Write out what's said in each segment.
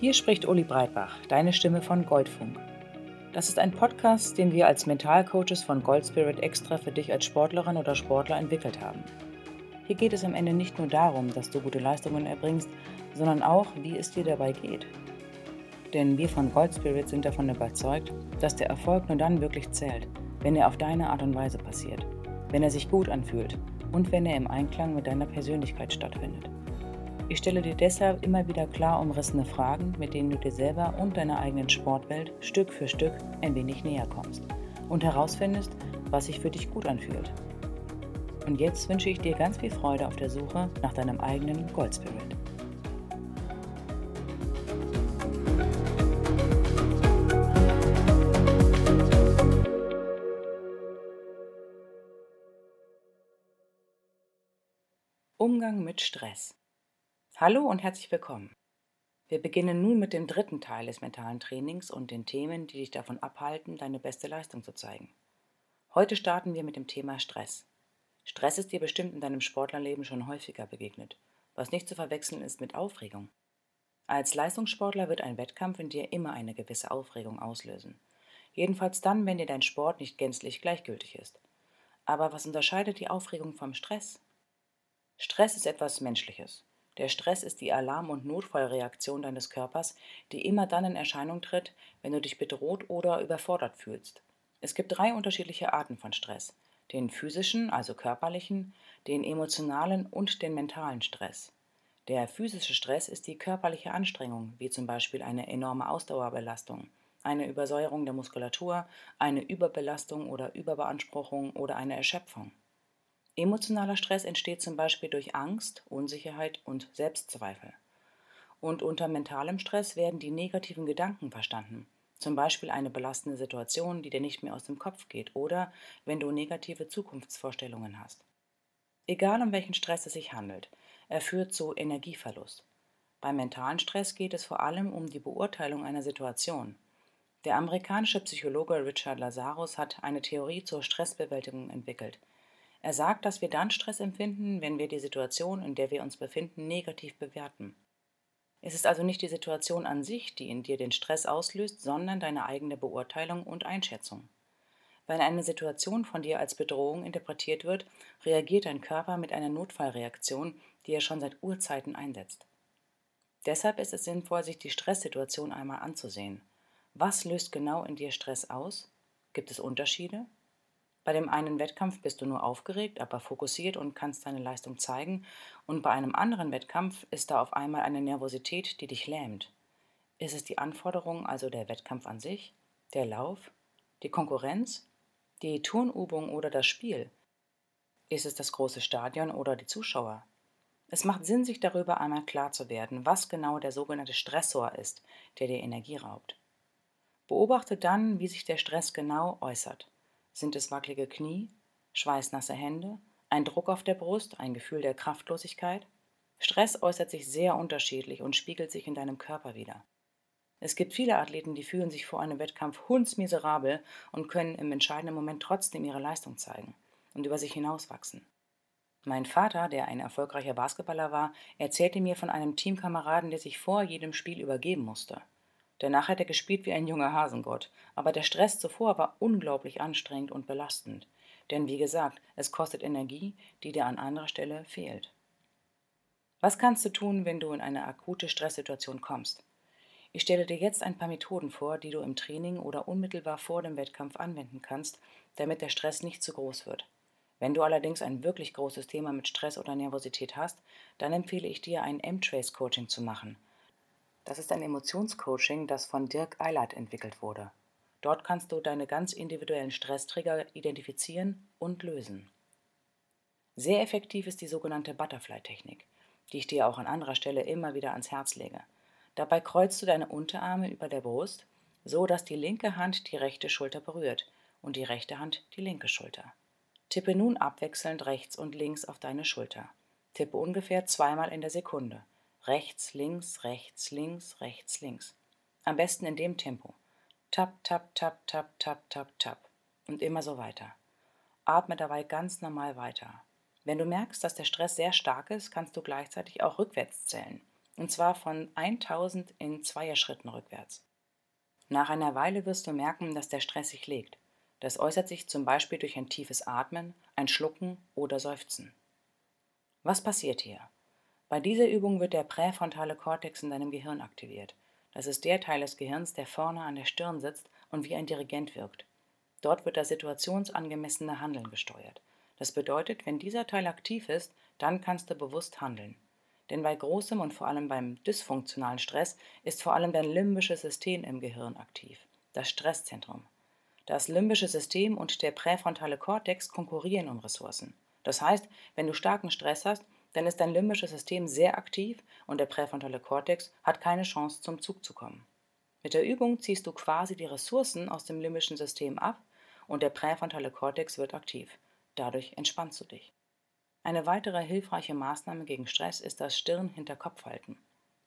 Hier spricht Uli Breitbach, deine Stimme von Goldfunk. Das ist ein Podcast, den wir als Mentalcoaches von Goldspirit extra für dich als Sportlerin oder Sportler entwickelt haben. Hier geht es am Ende nicht nur darum, dass du gute Leistungen erbringst, sondern auch, wie es dir dabei geht. Denn wir von Goldspirit sind davon überzeugt, dass der Erfolg nur dann wirklich zählt, wenn er auf deine Art und Weise passiert, wenn er sich gut anfühlt und wenn er im Einklang mit deiner Persönlichkeit stattfindet. Ich stelle dir deshalb immer wieder klar umrissene Fragen, mit denen du dir selber und deiner eigenen Sportwelt Stück für Stück ein wenig näher kommst und herausfindest, was sich für dich gut anfühlt. Und jetzt wünsche ich dir ganz viel Freude auf der Suche nach deinem eigenen Goldspirit. Umgang mit Stress. Hallo und herzlich willkommen. Wir beginnen nun mit dem dritten Teil des mentalen Trainings und den Themen, die dich davon abhalten, deine beste Leistung zu zeigen. Heute starten wir mit dem Thema Stress. Stress ist dir bestimmt in deinem Sportlerleben schon häufiger begegnet, was nicht zu verwechseln ist mit Aufregung. Als Leistungssportler wird ein Wettkampf in dir immer eine gewisse Aufregung auslösen. Jedenfalls dann, wenn dir dein Sport nicht gänzlich gleichgültig ist. Aber was unterscheidet die Aufregung vom Stress? Stress ist etwas Menschliches. Der Stress ist die Alarm- und Notfallreaktion deines Körpers, die immer dann in Erscheinung tritt, wenn du dich bedroht oder überfordert fühlst. Es gibt drei unterschiedliche Arten von Stress. Den physischen, also körperlichen, den emotionalen und den mentalen Stress. Der physische Stress ist die körperliche Anstrengung, wie zum Beispiel eine enorme Ausdauerbelastung, eine Übersäuerung der Muskulatur, eine Überbelastung oder Überbeanspruchung oder eine Erschöpfung. Emotionaler Stress entsteht zum Beispiel durch Angst, Unsicherheit und Selbstzweifel. Und unter mentalem Stress werden die negativen Gedanken verstanden, zum Beispiel eine belastende Situation, die dir nicht mehr aus dem Kopf geht oder wenn du negative Zukunftsvorstellungen hast. Egal um welchen Stress es sich handelt, er führt zu Energieverlust. Beim mentalen Stress geht es vor allem um die Beurteilung einer Situation. Der amerikanische Psychologe Richard Lazarus hat eine Theorie zur Stressbewältigung entwickelt – er sagt, dass wir dann Stress empfinden, wenn wir die Situation, in der wir uns befinden, negativ bewerten. Es ist also nicht die Situation an sich, die in dir den Stress auslöst, sondern deine eigene Beurteilung und Einschätzung. Wenn eine Situation von dir als Bedrohung interpretiert wird, reagiert dein Körper mit einer Notfallreaktion, die er schon seit Urzeiten einsetzt. Deshalb ist es sinnvoll, sich die Stresssituation einmal anzusehen. Was löst genau in dir Stress aus? Gibt es Unterschiede? Bei dem einen Wettkampf bist du nur aufgeregt, aber fokussiert und kannst deine Leistung zeigen, und bei einem anderen Wettkampf ist da auf einmal eine Nervosität, die dich lähmt. Ist es die Anforderung, also der Wettkampf an sich, der Lauf, die Konkurrenz, die Turnübung oder das Spiel? Ist es das große Stadion oder die Zuschauer? Es macht Sinn, sich darüber einmal klar zu werden, was genau der sogenannte Stressor ist, der dir Energie raubt. Beobachte dann, wie sich der Stress genau äußert. Sind es wackelige Knie, schweißnasse Hände, ein Druck auf der Brust, ein Gefühl der Kraftlosigkeit? Stress äußert sich sehr unterschiedlich und spiegelt sich in deinem Körper wider. Es gibt viele Athleten, die fühlen sich vor einem Wettkampf hundsmiserabel und können im entscheidenden Moment trotzdem ihre Leistung zeigen und über sich hinauswachsen. Mein Vater, der ein erfolgreicher Basketballer war, erzählte mir von einem Teamkameraden, der sich vor jedem Spiel übergeben musste. Danach hat er gespielt wie ein junger Hasengott, aber der Stress zuvor war unglaublich anstrengend und belastend. Denn wie gesagt, es kostet Energie, die dir an anderer Stelle fehlt. Was kannst du tun, wenn du in eine akute Stresssituation kommst? Ich stelle dir jetzt ein paar Methoden vor, die du im Training oder unmittelbar vor dem Wettkampf anwenden kannst, damit der Stress nicht zu groß wird. Wenn du allerdings ein wirklich großes Thema mit Stress oder Nervosität hast, dann empfehle ich dir, ein M-Trace-Coaching zu machen – das ist ein Emotionscoaching, das von Dirk Eilert entwickelt wurde. Dort kannst du deine ganz individuellen Stresstrigger identifizieren und lösen. Sehr effektiv ist die sogenannte Butterfly-Technik, die ich dir auch an anderer Stelle immer wieder ans Herz lege. Dabei kreuzt du deine Unterarme über der Brust, so dass die linke Hand die rechte Schulter berührt und die rechte Hand die linke Schulter. Tippe nun abwechselnd rechts und links auf deine Schulter. Tippe ungefähr zweimal in der Sekunde. Rechts, links, rechts, links, rechts, links. Am besten in dem Tempo. Tap, tap, tap, tap, tap, tap, tap. Und immer so weiter. atme dabei ganz normal weiter. Wenn du merkst, dass der Stress sehr stark ist, kannst du gleichzeitig auch rückwärts zählen. Und zwar von 1000 in Zweierschritten rückwärts. Nach einer Weile wirst du merken, dass der Stress sich legt. Das äußert sich zum Beispiel durch ein tiefes Atmen, ein Schlucken oder Seufzen. Was passiert hier? Bei dieser Übung wird der präfrontale Kortex in deinem Gehirn aktiviert. Das ist der Teil des Gehirns, der vorne an der Stirn sitzt und wie ein Dirigent wirkt. Dort wird das situationsangemessene Handeln gesteuert. Das bedeutet, wenn dieser Teil aktiv ist, dann kannst du bewusst handeln. Denn bei großem und vor allem beim dysfunktionalen Stress ist vor allem dein limbisches System im Gehirn aktiv, das Stresszentrum. Das limbische System und der präfrontale Kortex konkurrieren um Ressourcen. Das heißt, wenn du starken Stress hast, dann ist dein limbisches System sehr aktiv und der präfrontale Kortex hat keine Chance zum Zug zu kommen. Mit der Übung ziehst du quasi die Ressourcen aus dem limbischen System ab und der präfrontale Kortex wird aktiv. Dadurch entspannst du dich. Eine weitere hilfreiche Maßnahme gegen Stress ist das Stirn-Hinter-Kopf-Halten.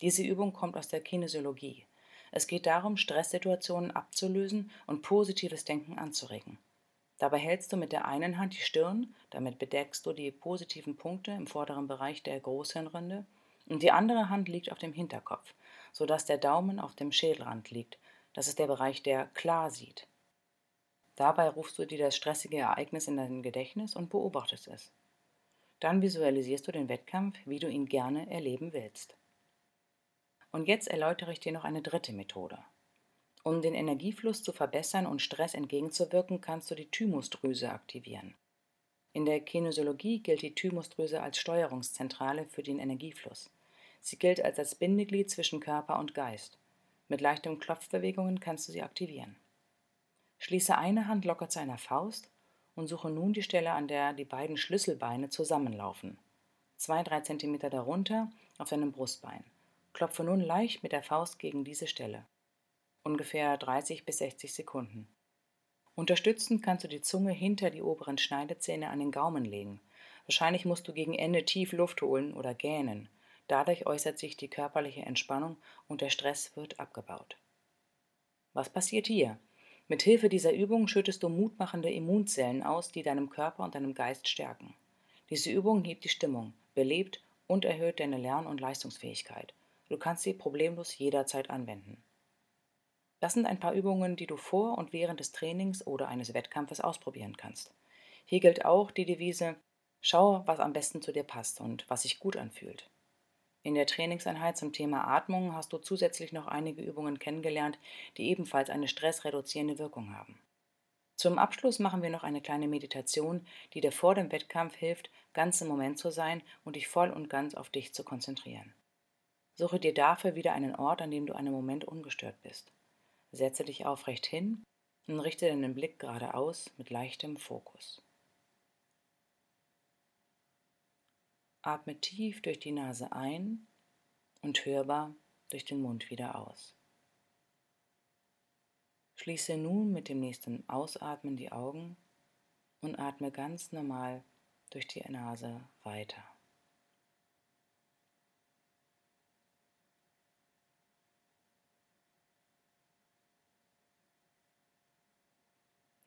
Diese Übung kommt aus der Kinesiologie. Es geht darum, Stresssituationen abzulösen und positives Denken anzuregen. Dabei hältst du mit der einen Hand die Stirn, damit bedeckst du die positiven Punkte im vorderen Bereich der Großhirnrinde, und die andere Hand liegt auf dem Hinterkopf, sodass der Daumen auf dem Schädelrand liegt. Das ist der Bereich, der klar sieht. Dabei rufst du dir das stressige Ereignis in dein Gedächtnis und beobachtest es. Dann visualisierst du den Wettkampf, wie du ihn gerne erleben willst. Und jetzt erläutere ich dir noch eine dritte Methode. Um den Energiefluss zu verbessern und Stress entgegenzuwirken, kannst du die Thymusdrüse aktivieren. In der Kinesiologie gilt die Thymusdrüse als Steuerungszentrale für den Energiefluss. Sie gilt als das Bindeglied zwischen Körper und Geist. Mit leichten Klopfbewegungen kannst du sie aktivieren. Schließe eine Hand locker zu einer Faust und suche nun die Stelle, an der die beiden Schlüsselbeine zusammenlaufen. Zwei, drei Zentimeter darunter auf deinem Brustbein. Klopfe nun leicht mit der Faust gegen diese Stelle. Ungefähr 30 bis 60 Sekunden. Unterstützend kannst du die Zunge hinter die oberen Schneidezähne an den Gaumen legen. Wahrscheinlich musst du gegen Ende tief Luft holen oder gähnen. Dadurch äußert sich die körperliche Entspannung und der Stress wird abgebaut. Was passiert hier? Mit Hilfe dieser Übung schüttest du mutmachende Immunzellen aus, die deinem Körper und deinem Geist stärken. Diese Übung hebt die Stimmung, belebt und erhöht deine Lern- und Leistungsfähigkeit. Du kannst sie problemlos jederzeit anwenden. Das sind ein paar Übungen, die du vor und während des Trainings oder eines Wettkampfes ausprobieren kannst. Hier gilt auch die Devise, schau, was am besten zu dir passt und was sich gut anfühlt. In der Trainingseinheit zum Thema Atmung hast du zusätzlich noch einige Übungen kennengelernt, die ebenfalls eine stressreduzierende Wirkung haben. Zum Abschluss machen wir noch eine kleine Meditation, die dir vor dem Wettkampf hilft, ganz im Moment zu sein und dich voll und ganz auf dich zu konzentrieren. Suche dir dafür wieder einen Ort, an dem du einen Moment ungestört bist. Setze dich aufrecht hin und richte deinen Blick geradeaus mit leichtem Fokus. Atme tief durch die Nase ein und hörbar durch den Mund wieder aus. Schließe nun mit dem nächsten Ausatmen die Augen und atme ganz normal durch die Nase weiter.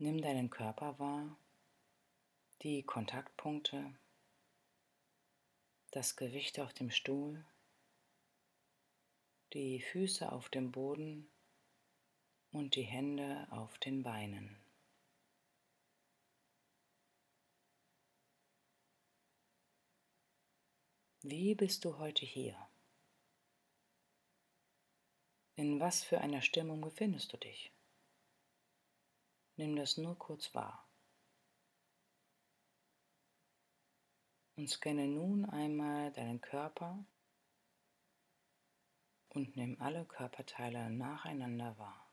Nimm deinen Körper wahr, die Kontaktpunkte das Gewicht auf dem Stuhl, die Füße auf dem Boden und die Hände auf den Beinen. Wie bist du heute hier? In was für einer Stimmung befindest du dich? Nimm das nur kurz wahr. Und scanne nun einmal deinen Körper und nimm alle Körperteile nacheinander wahr.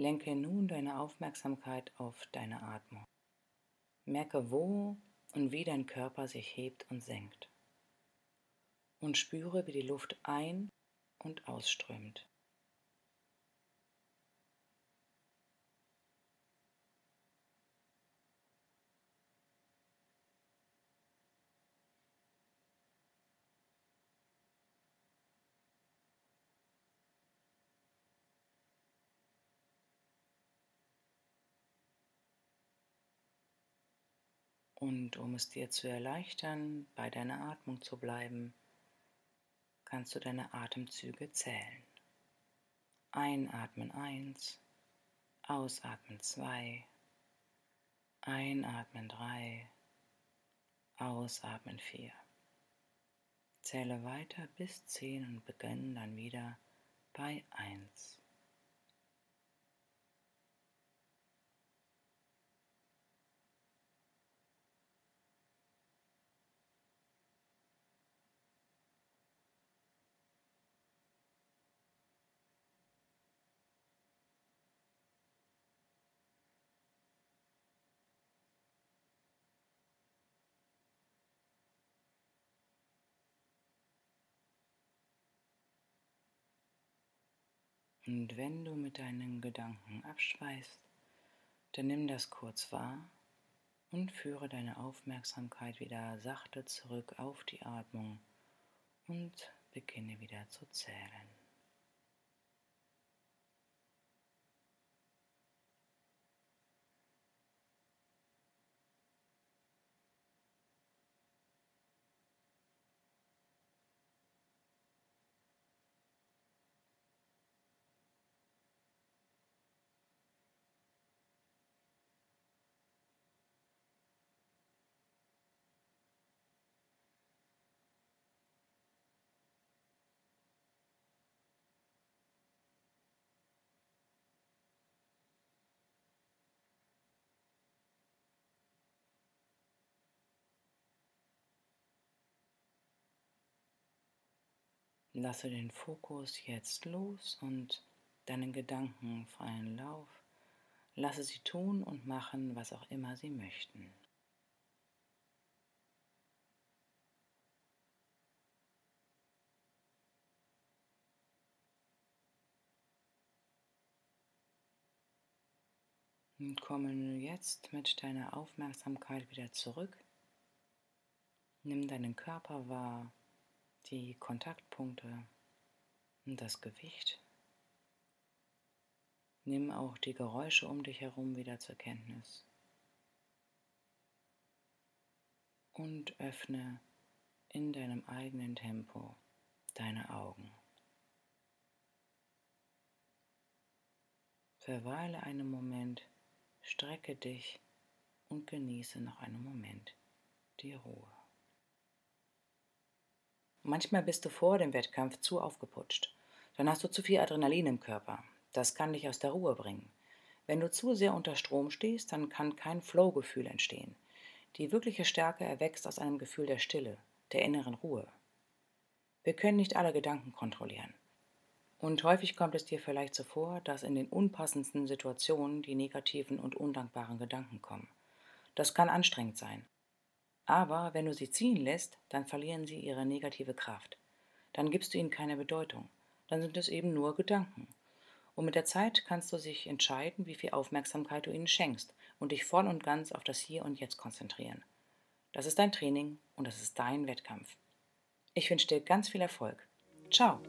Lenke nun deine Aufmerksamkeit auf deine Atmung. Merke, wo und wie dein Körper sich hebt und senkt. Und spüre, wie die Luft ein- und ausströmt. Und um es dir zu erleichtern, bei deiner Atmung zu bleiben, kannst du deine Atemzüge zählen. Einatmen 1, ausatmen 2, einatmen 3, ausatmen 4. Zähle weiter bis 10 und beginne dann wieder bei 1. Und wenn du mit deinen Gedanken abschweifst, dann nimm das kurz wahr und führe deine Aufmerksamkeit wieder sachte zurück auf die Atmung und beginne wieder zu zählen. Lasse den Fokus jetzt los und deinen Gedanken freien Lauf. Lasse sie tun und machen, was auch immer sie möchten. Und komme jetzt mit deiner Aufmerksamkeit wieder zurück. Nimm deinen Körper wahr die Kontaktpunkte und das Gewicht. Nimm auch die Geräusche um dich herum wieder zur Kenntnis. Und öffne in deinem eigenen Tempo deine Augen. Verweile einen Moment, strecke dich und genieße noch einen Moment die Ruhe. Manchmal bist du vor dem Wettkampf zu aufgeputscht. Dann hast du zu viel Adrenalin im Körper. Das kann dich aus der Ruhe bringen. Wenn du zu sehr unter Strom stehst, dann kann kein Flow-Gefühl entstehen. Die wirkliche Stärke erwächst aus einem Gefühl der Stille, der inneren Ruhe. Wir können nicht alle Gedanken kontrollieren. Und häufig kommt es dir vielleicht so vor, dass in den unpassendsten Situationen die negativen und undankbaren Gedanken kommen. Das kann anstrengend sein. Aber wenn du sie ziehen lässt, dann verlieren sie ihre negative Kraft. Dann gibst du ihnen keine Bedeutung. Dann sind es eben nur Gedanken. Und mit der Zeit kannst du dich entscheiden, wie viel Aufmerksamkeit du ihnen schenkst und dich voll und ganz auf das Hier und Jetzt konzentrieren. Das ist dein Training und das ist dein Wettkampf. Ich wünsche dir ganz viel Erfolg. Ciao!